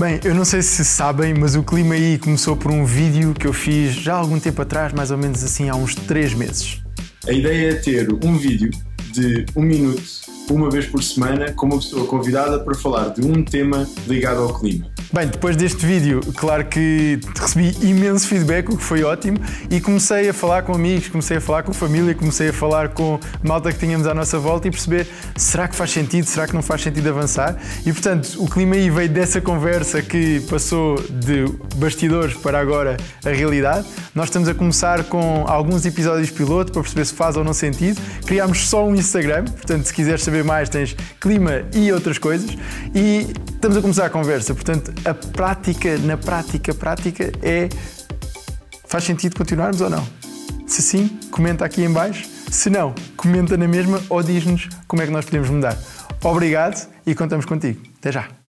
Bem, eu não sei se sabem, mas o clima aí começou por um vídeo que eu fiz já há algum tempo atrás, mais ou menos assim há uns 3 meses. A ideia é ter um vídeo de um minuto, uma vez por semana, com uma pessoa convidada para falar de um tema ligado ao clima. Bem, depois deste vídeo, claro que recebi imenso feedback, o que foi ótimo, e comecei a falar com amigos, comecei a falar com família, comecei a falar com malta que tínhamos à nossa volta e perceber será que faz sentido, será que não faz sentido avançar? E portanto, o clima aí veio dessa conversa que passou de bastidores para agora a realidade. Nós estamos a começar com alguns episódios piloto para perceber se faz ou não sentido. Criámos só um Instagram, portanto, se quiseres saber mais, tens clima e outras coisas. E estamos a começar a conversa, portanto, a prática, na prática, prática é faz sentido continuarmos ou não? Se sim, comenta aqui em baixo. Se não, comenta na mesma ou diz-nos como é que nós podemos mudar. Obrigado e contamos contigo. Até já!